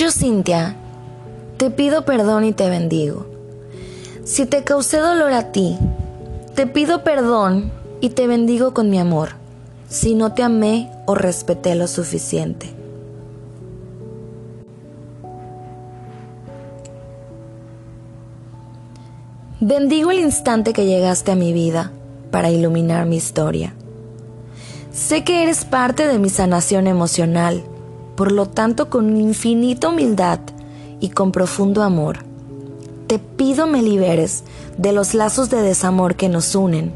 Yo, Cintia, te pido perdón y te bendigo. Si te causé dolor a ti, te pido perdón y te bendigo con mi amor, si no te amé o respeté lo suficiente. Bendigo el instante que llegaste a mi vida para iluminar mi historia. Sé que eres parte de mi sanación emocional, por lo tanto con infinita humildad y con profundo amor, te pido me liberes de los lazos de desamor que nos unen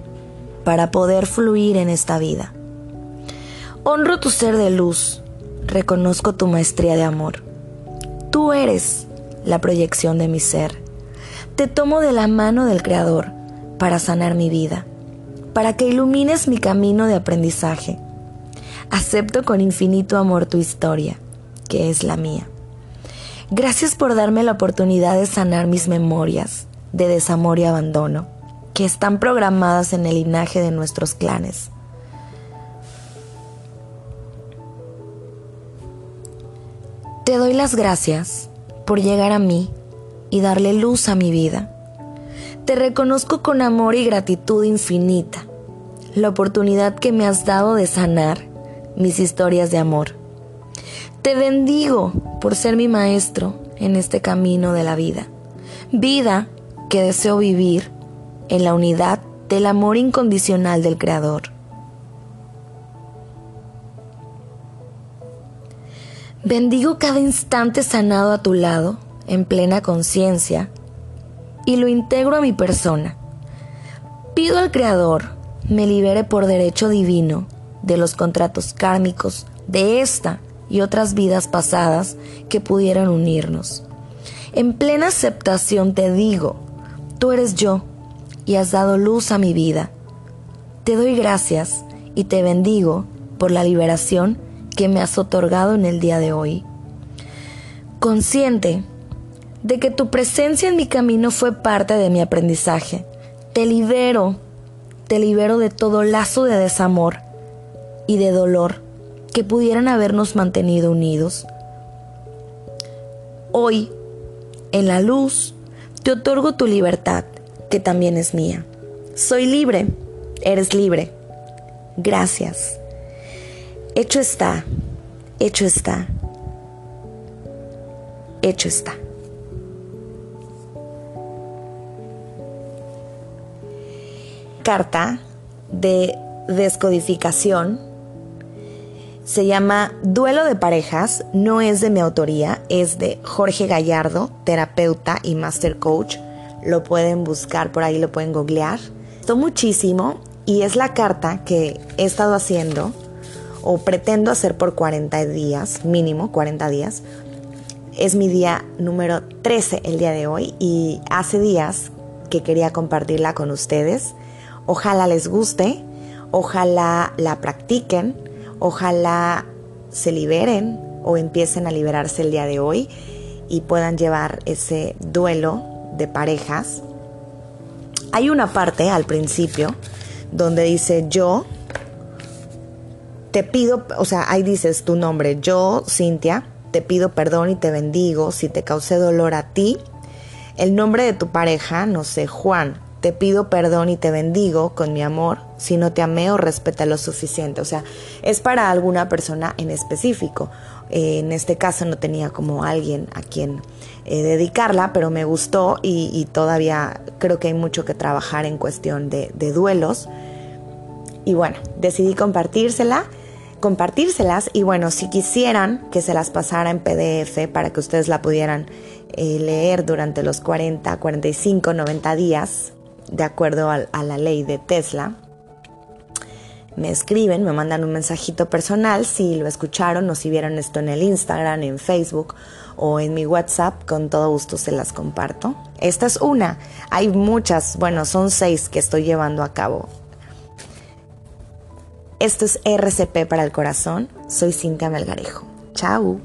para poder fluir en esta vida. Honro tu ser de luz, reconozco tu maestría de amor. Tú eres la proyección de mi ser te tomo de la mano del Creador para sanar mi vida, para que ilumines mi camino de aprendizaje. Acepto con infinito amor tu historia, que es la mía. Gracias por darme la oportunidad de sanar mis memorias de desamor y abandono, que están programadas en el linaje de nuestros clanes. Te doy las gracias por llegar a mí y darle luz a mi vida. Te reconozco con amor y gratitud infinita la oportunidad que me has dado de sanar mis historias de amor. Te bendigo por ser mi maestro en este camino de la vida. Vida que deseo vivir en la unidad del amor incondicional del Creador. Bendigo cada instante sanado a tu lado en plena conciencia y lo integro a mi persona. Pido al Creador me libere por derecho divino de los contratos kármicos de esta y otras vidas pasadas que pudieran unirnos. En plena aceptación te digo, tú eres yo y has dado luz a mi vida. Te doy gracias y te bendigo por la liberación que me has otorgado en el día de hoy. Consciente de que tu presencia en mi camino fue parte de mi aprendizaje. Te libero, te libero de todo lazo de desamor y de dolor que pudieran habernos mantenido unidos. Hoy, en la luz, te otorgo tu libertad, que también es mía. Soy libre, eres libre. Gracias. Hecho está, hecho está, hecho está. carta de descodificación. Se llama Duelo de parejas, no es de mi autoría, es de Jorge Gallardo, terapeuta y master coach. Lo pueden buscar por ahí, lo pueden googlear. Esto muchísimo y es la carta que he estado haciendo o pretendo hacer por 40 días, mínimo 40 días. Es mi día número 13 el día de hoy y hace días que quería compartirla con ustedes. Ojalá les guste, ojalá la practiquen, ojalá se liberen o empiecen a liberarse el día de hoy y puedan llevar ese duelo de parejas. Hay una parte al principio donde dice yo te pido, o sea, ahí dices tu nombre, yo, Cintia, te pido perdón y te bendigo si te causé dolor a ti. El nombre de tu pareja, no sé, Juan, te pido perdón y te bendigo con mi amor si no te amé o respeté lo suficiente. O sea, es para alguna persona en específico. Eh, en este caso no tenía como alguien a quien eh, dedicarla, pero me gustó y, todavía creo que hay mucho que trabajar en cuestión de, duelos. Y bueno, decidí compartírsela compartírselas y bueno, si quisieran que se las pasara en PDF para que ustedes la pudieran eh, leer durante los 40, 45, 90 días, de acuerdo a, la ley de Tesla, me escriben, me mandan un mensajito personal si lo escucharon o si vieron esto en el Instagram, en Facebook o en mi WhatsApp, con todo gusto se las comparto. Esta es una, hay muchas, bueno, son seis que estoy llevando a cabo. Esto es RCP para el corazón, soy Cintia Melgarejo. Chao.